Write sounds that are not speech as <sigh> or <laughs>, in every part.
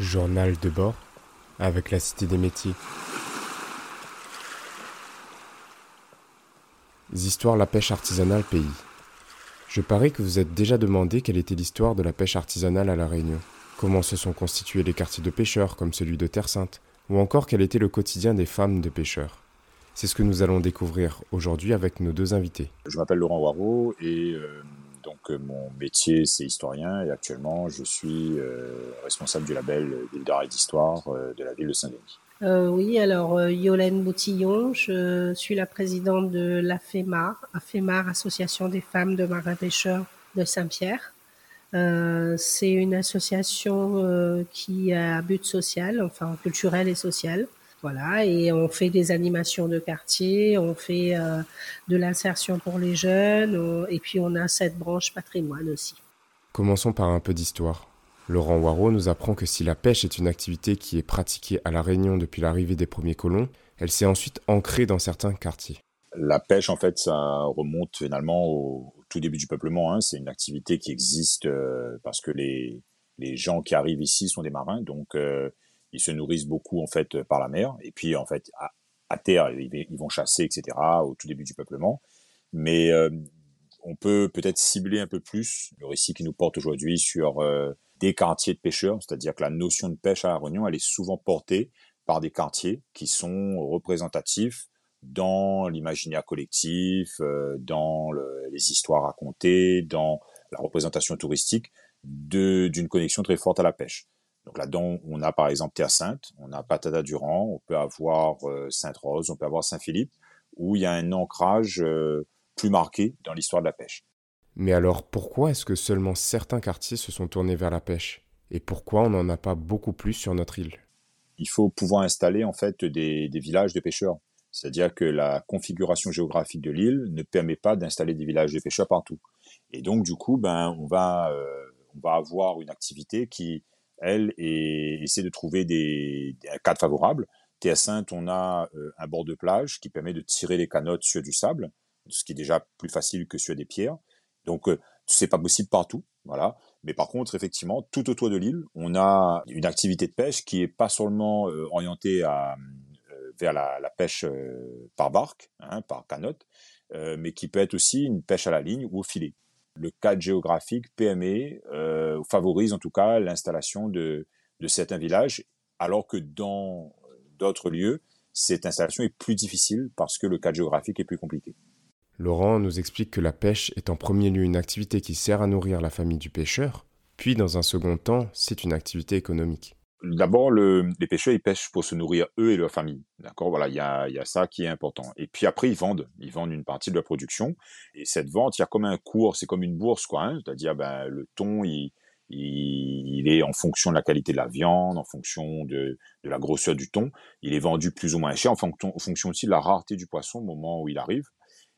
Journal de bord avec la Cité des métiers. Histoires la pêche artisanale pays. Je parie que vous êtes déjà demandé quelle était l'histoire de la pêche artisanale à La Réunion. Comment se sont constitués les quartiers de pêcheurs comme celui de Terre Sainte, ou encore quel était le quotidien des femmes de pêcheurs. C'est ce que nous allons découvrir aujourd'hui avec nos deux invités. Je m'appelle Laurent Waro et euh, euh, mon métier c'est historien et actuellement je suis euh, responsable du label d'île d'art d'histoire de la ville de Saint-Denis. oui, alors Yolène Boutillon, je suis la présidente de l'AFEMAR, AFEMAR, Association des femmes de marins pêcheurs de Saint-Pierre. c'est une association qui a but social, enfin culturel et social. Voilà, et on fait des animations de quartier, on fait euh, de l'insertion pour les jeunes, et puis on a cette branche patrimoine aussi. Commençons par un peu d'histoire. Laurent Waro nous apprend que si la pêche est une activité qui est pratiquée à La Réunion depuis l'arrivée des premiers colons, elle s'est ensuite ancrée dans certains quartiers. La pêche, en fait, ça remonte finalement au, tout début du peuplement. Hein. C'est une activité qui existe euh, parce que les, les gens qui arrivent ici sont des marins, donc euh, ils se nourrissent beaucoup en fait par la mer. Et puis en fait à, terre ils, vont chasser etc au tout début du peuplement. Mais euh, on peut peut-être cibler un peu plus le récit qui nous porte aujourd'hui sur euh, des quartiers de pêcheurs. C'est-à-dire que la notion de pêche à la Réunion elle est souvent portée par des quartiers qui sont représentatifs dans l'imaginaire collectif euh, dans les histoires racontées dans la représentation touristique d'une connexion très forte à la pêche donc là-dedans, on a par exemple Terre Sainte, on a Patada Durand, on peut avoir euh, Sainte-Rose, on peut avoir Saint-Philippe, où il y a un ancrage euh, plus marqué dans l'histoire de la pêche. Mais alors pourquoi est-ce que seulement certains quartiers se sont tournés vers la pêche? Et pourquoi on n'en a pas beaucoup plus sur notre île? Il faut pouvoir installer en fait des, villages de pêcheurs. C'est-à-dire que la configuration géographique de l'île ne permet pas d'installer des villages de pêcheurs partout. Et donc du coup, ben on va euh, on va avoir une activité qui elle, et essaie de trouver des, des cadres favorables. Sainte, on a euh, un bord de plage qui permet de tirer les canottes sur du sable, ce qui est déjà plus facile que sur des pierres. Donc, euh, c'est pas possible partout, voilà. Mais par contre, effectivement, tout autour de l'île, on a une activité de pêche qui est pas seulement euh, orientée à, vers la, pêche par barque, hein, par canotte, mais qui peut être aussi une pêche à la ligne ou au filet le cadre géographique PME euh, favorise en tout cas l'installation de, certains villages, alors que dans d'autres lieux, cette installation est plus difficile parce que le cadre géographique est plus compliqué. Laurent nous explique que la pêche est en premier lieu une activité qui sert à nourrir la famille du pêcheur, puis dans un second temps, c'est une activité économique. D'abord, le, les pêcheurs, ils pêchent pour se nourrir eux et leur famille. D'accord? Voilà, il y a, y a ça qui est important. Et puis après, ils vendent. Ils vendent une partie de leur production. Et cette vente, il y a comme un cours, c'est comme une bourse, quoi. Hein C'est-à-dire, ben, le thon, il, il, est en fonction de la qualité de la viande, en fonction de, de la grosseur du thon. Il est vendu plus ou moins cher, en fonction, en fonction aussi de la rareté du poisson au moment où il arrive.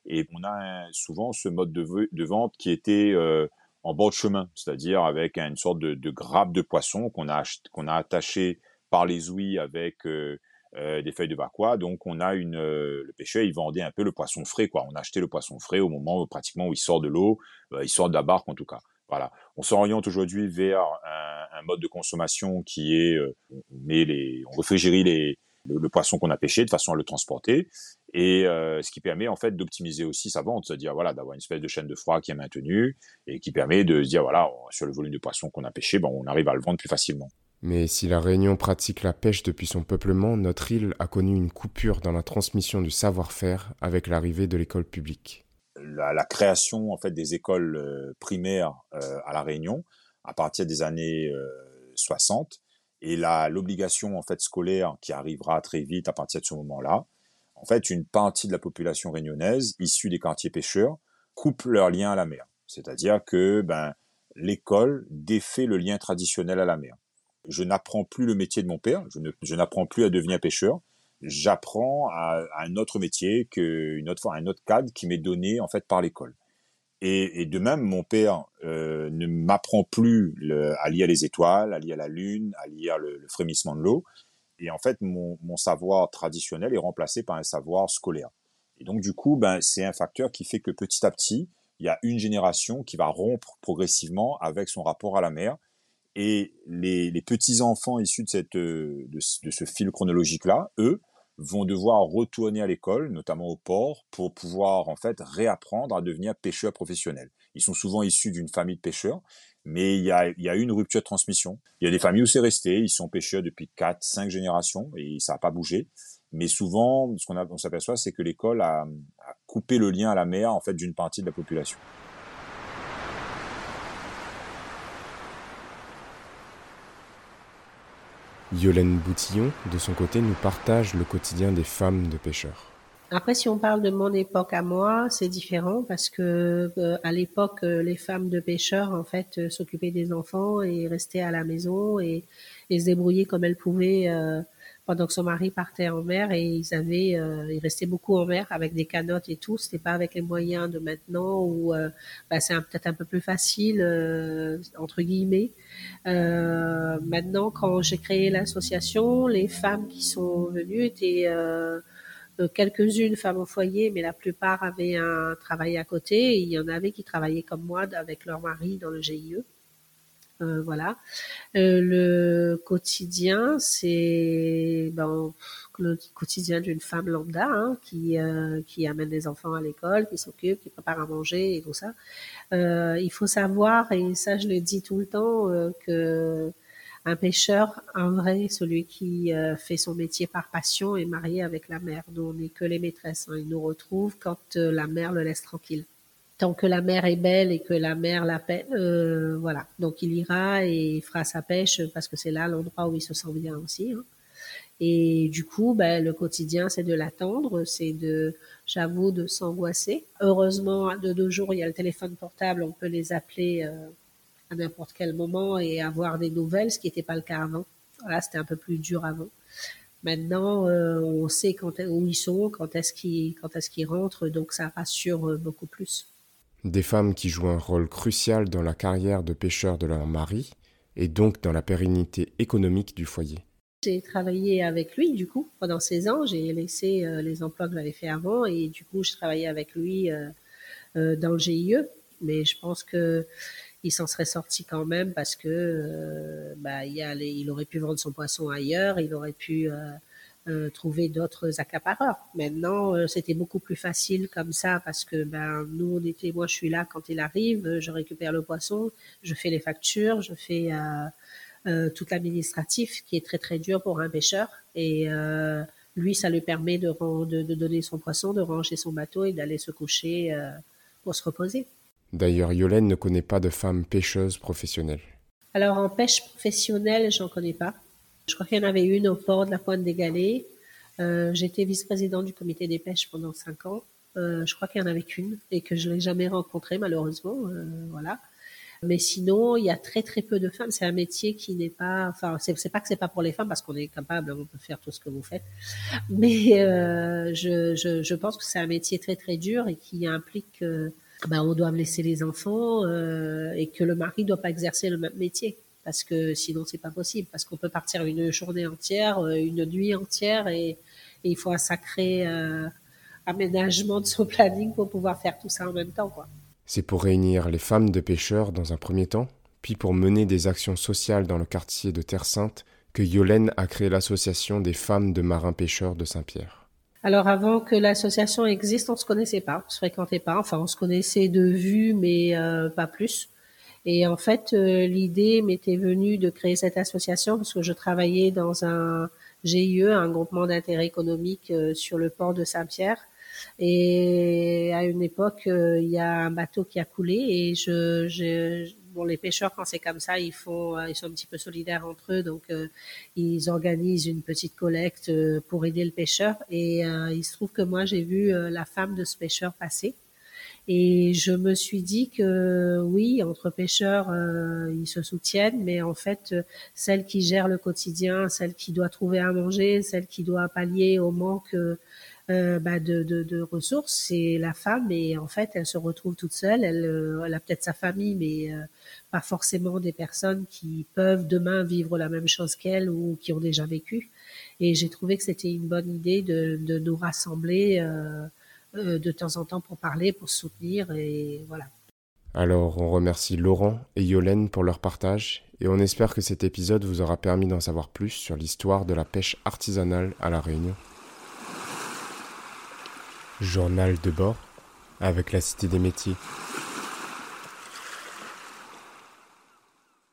Et on a souvent ce mode de, de vente qui était... Euh, en bord de chemin, c'est-à-dire avec une sorte de, de grappe de poisson qu'on a qu'on a attaché par les ouïes avec euh, euh, des feuilles de bacois. Donc on a une euh, le pêcheur il vendait un peu le poisson frais quoi. On a acheté le poisson frais au moment où, pratiquement où il sort de l'eau, il sort de la barque en tout cas. Voilà. On s'oriente aujourd'hui vers un, un, mode de consommation qui est on met les on réfrigérie les le, poisson qu'on a pêché de façon à le transporter et euh, ce qui permet en fait d'optimiser aussi sa vente, c'est-à-dire voilà d'avoir une espèce de chaîne de froid qui est maintenue et qui permet de se dire voilà sur le volume de poisson qu'on a pêché, bon on arrive à le vendre plus facilement. Mais si la Réunion pratique la pêche depuis son peuplement, notre île a connu une coupure dans la transmission du savoir-faire avec l'arrivée de l'école publique. La, la, création en fait des écoles euh, primaires euh, à la Réunion à partir des années 60 et l'obligation en fait scolaire qui arrivera très vite à partir de ce moment-là, en fait, une partie de la population réunionnaise issue des quartiers pêcheurs coupe leur lien à la mer. C'est-à-dire que ben l'école défait le lien traditionnel à la mer. Je n'apprends plus le métier de mon père, je n'apprends plus à devenir pêcheur, j'apprends à, un autre métier, que, une autre, un autre cadre qui m'est donné en fait par l'école. Et, de même, mon père euh, ne m'apprend plus à lire les étoiles, à lire la lune, à lire le, frémissement de l'eau. Et en fait, mon, savoir traditionnel est remplacé par un savoir scolaire. Et donc, du coup, ben, c'est un facteur qui fait que petit à petit, il y a une génération qui va rompre progressivement avec son rapport à la mer Et les, petits-enfants issus de, de, de ce fil chronologique-là, eux, vont devoir retourner à l'école, notamment au port, pour pouvoir en fait réapprendre à devenir pêcheurs professionnels. Ils sont souvent issus d'une famille de pêcheurs, mais il y a, y a une rupture de transmission. Il y a des familles où c'est resté, ils sont pêcheurs depuis 4, 5 générations et ça n'a pas bougé. Mais souvent, ce qu'on on s'aperçoit, c'est que l'école a, a coupé le lien à la mer en fait d'une partie de la population. Yolène Boutillon, de son côté, nous partage le quotidien des femmes de pêcheurs. Après, si on parle de mon époque à moi, c'est différent parce que euh, à l'époque, euh, les femmes de pêcheurs en fait euh, s'occupaient des enfants et restaient à la maison et, et se débrouillaient comme elles pouvaient pendant que son mari partait en mer et ils avaient, euh, ils restaient beaucoup en mer avec des canottes et tout. C'était pas avec les moyens de maintenant où euh, bah, c'est peut-être un peu plus facile euh, entre guillemets. Euh, maintenant, quand j'ai créé l'association, les femmes qui sont venues étaient quelques-unes femmes au foyer, mais la plupart avaient un travail à côté. il y en avait qui travaillaient comme moi avec leur mari dans le GIE. Euh, voilà. Euh, le quotidien, c'est ben, le quotidien d'une femme lambda hein, qui euh, qui amène les enfants à l'école, qui s'occupe, qui prépare à manger et tout ça. il faut savoir et ça je le dis tout le temps que un pêcheur, un vrai, celui qui fait son métier par passion, est marié avec la mère. Nous, on n'est que les maîtresses. Hein. Il nous retrouve quand la mère le laisse tranquille tant que la mer est belle et que la mer l'appelle, euh, voilà. Donc il ira et fera sa pêche parce que c'est là l'endroit où il se sent bien aussi. Hein. Et du coup, ben, le quotidien, c'est de l'attendre, c'est de, j'avoue, de s'angoisser. Heureusement, de deux jours, il y a le téléphone portable, on peut les appeler euh, à n'importe quel moment et avoir des nouvelles, ce qui n'était pas le cas avant. Voilà, c'était un peu plus dur avant. Maintenant, euh, on sait quand, où ils sont, quand est-ce qu'ils, rentrent, donc ça rassure euh, beaucoup plus des femmes qui jouent un rôle crucial dans la carrière de pêcheur de leur mari et donc dans la pérennité économique du foyer. J'ai travaillé avec lui du coup pendant 16 ans. J'ai laissé euh, les emplois que j'avais fait avant et du coup je travaillais avec lui euh, dans le GIE. Mais je pense que il s'en serait sorti quand même parce que bah, il, y a il aurait pu vendre son poisson ailleurs, il aurait pu euh, trouver d'autres accapareurs. Maintenant, euh, c'était beaucoup plus facile comme ça parce que ben nous on était, moi je suis là quand il arrive, je récupère le poisson, je fais les factures, je fais euh, tout l'administratif qui est très très dur pour un pêcheur et lui ça lui permet de, de, de, donner son poisson, de ranger son bateau et d'aller se coucher pour se reposer. D'ailleurs, Yolène ne connaît pas de femme pêcheuse professionnelle. Alors en pêche professionnelle, j'en connais pas. Je crois qu'il y en avait une au port de la Pointe des Galets. Euh, J'étais vice-président du comité des pêches pendant cinq ans. Euh, je crois qu'il y en avait qu'une et que je l'ai jamais rencontrée malheureusement. Euh, voilà. Mais sinon, il y a très très peu de femmes. C'est un métier qui n'est pas, enfin, c'est pas que c'est pas pour les femmes parce qu'on est capable, on peut faire tout ce que vous faites. Mais je, pense que c'est un métier très très dur et qui implique que ben, on doit laisser les enfants euh, et que le mari doit pas exercer le même métier parce que sinon c'est pas possible parce qu'on peut partir une journée entière, euh, une nuit entière et, il faut un sacré euh, aménagement de son <laughs> planning pour pouvoir faire tout ça en même temps quoi. C'est pour réunir les femmes de pêcheurs dans un premier temps, puis pour mener des actions sociales dans le quartier de Terre Sainte que Yolène a créé l'association des femmes de marins pêcheurs de Saint-Pierre. Alors avant que l'association existe, on se connaissait pas, on se fréquentait pas, enfin on se connaissait de vue mais euh, pas plus. Et en fait, euh, l'idée m'était venue de créer cette association parce que je travaillais dans un GIE, un groupement d'intérêt économique euh, sur le port de Saint-Pierre. Et à une époque, il y a un bateau qui a coulé et je bon, les pêcheurs quand c'est comme ça, ils font, ils sont un petit peu solidaires entre eux, donc ils organisent une petite collecte pour aider le pêcheur. Et il se trouve que moi j'ai vu la femme de ce pêcheur passer. Et je me suis dit que oui, entre pêcheurs, euh, ils se soutiennent, mais en fait, celle qui gère le quotidien, celle qui doit trouver à manger, celle qui doit pallier au manque euh, bah de, ressources, c'est la femme. Et en fait, elle se retrouve toute seule. Elle, euh, a peut-être sa famille, mais euh, pas forcément des personnes qui peuvent demain vivre la même chose qu'elle ou qui ont déjà vécu. Et j'ai trouvé que c'était une bonne idée de, nous rassembler. De temps en temps pour parler, pour soutenir et voilà. Alors on remercie Laurent et Yolène pour leur partage et on espère que cet épisode vous aura permis d'en savoir plus sur l'histoire de la pêche artisanale à La Réunion. Journal de bord avec la Cité des métiers.